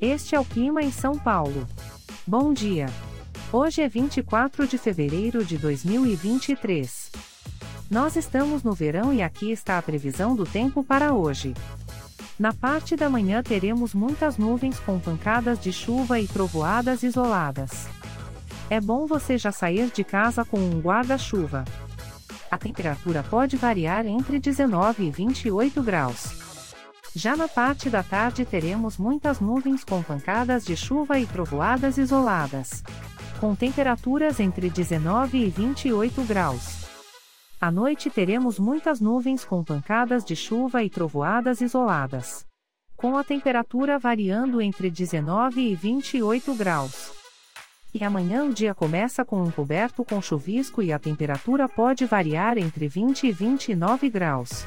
Este é o clima em São Paulo. Bom dia. Hoje é 24 de fevereiro de 2023. Nós estamos no verão e aqui está a previsão do tempo para hoje. Na parte da manhã teremos muitas nuvens com pancadas de chuva e trovoadas isoladas. É bom você já sair de casa com um guarda-chuva. A temperatura pode variar entre 19 e 28 graus. Já na parte da tarde teremos muitas nuvens com pancadas de chuva e trovoadas isoladas. Com temperaturas entre 19 e 28 graus. À noite teremos muitas nuvens com pancadas de chuva e trovoadas isoladas. Com a temperatura variando entre 19 e 28 graus. E amanhã o dia começa com um coberto com chuvisco e a temperatura pode variar entre 20 e 29 graus.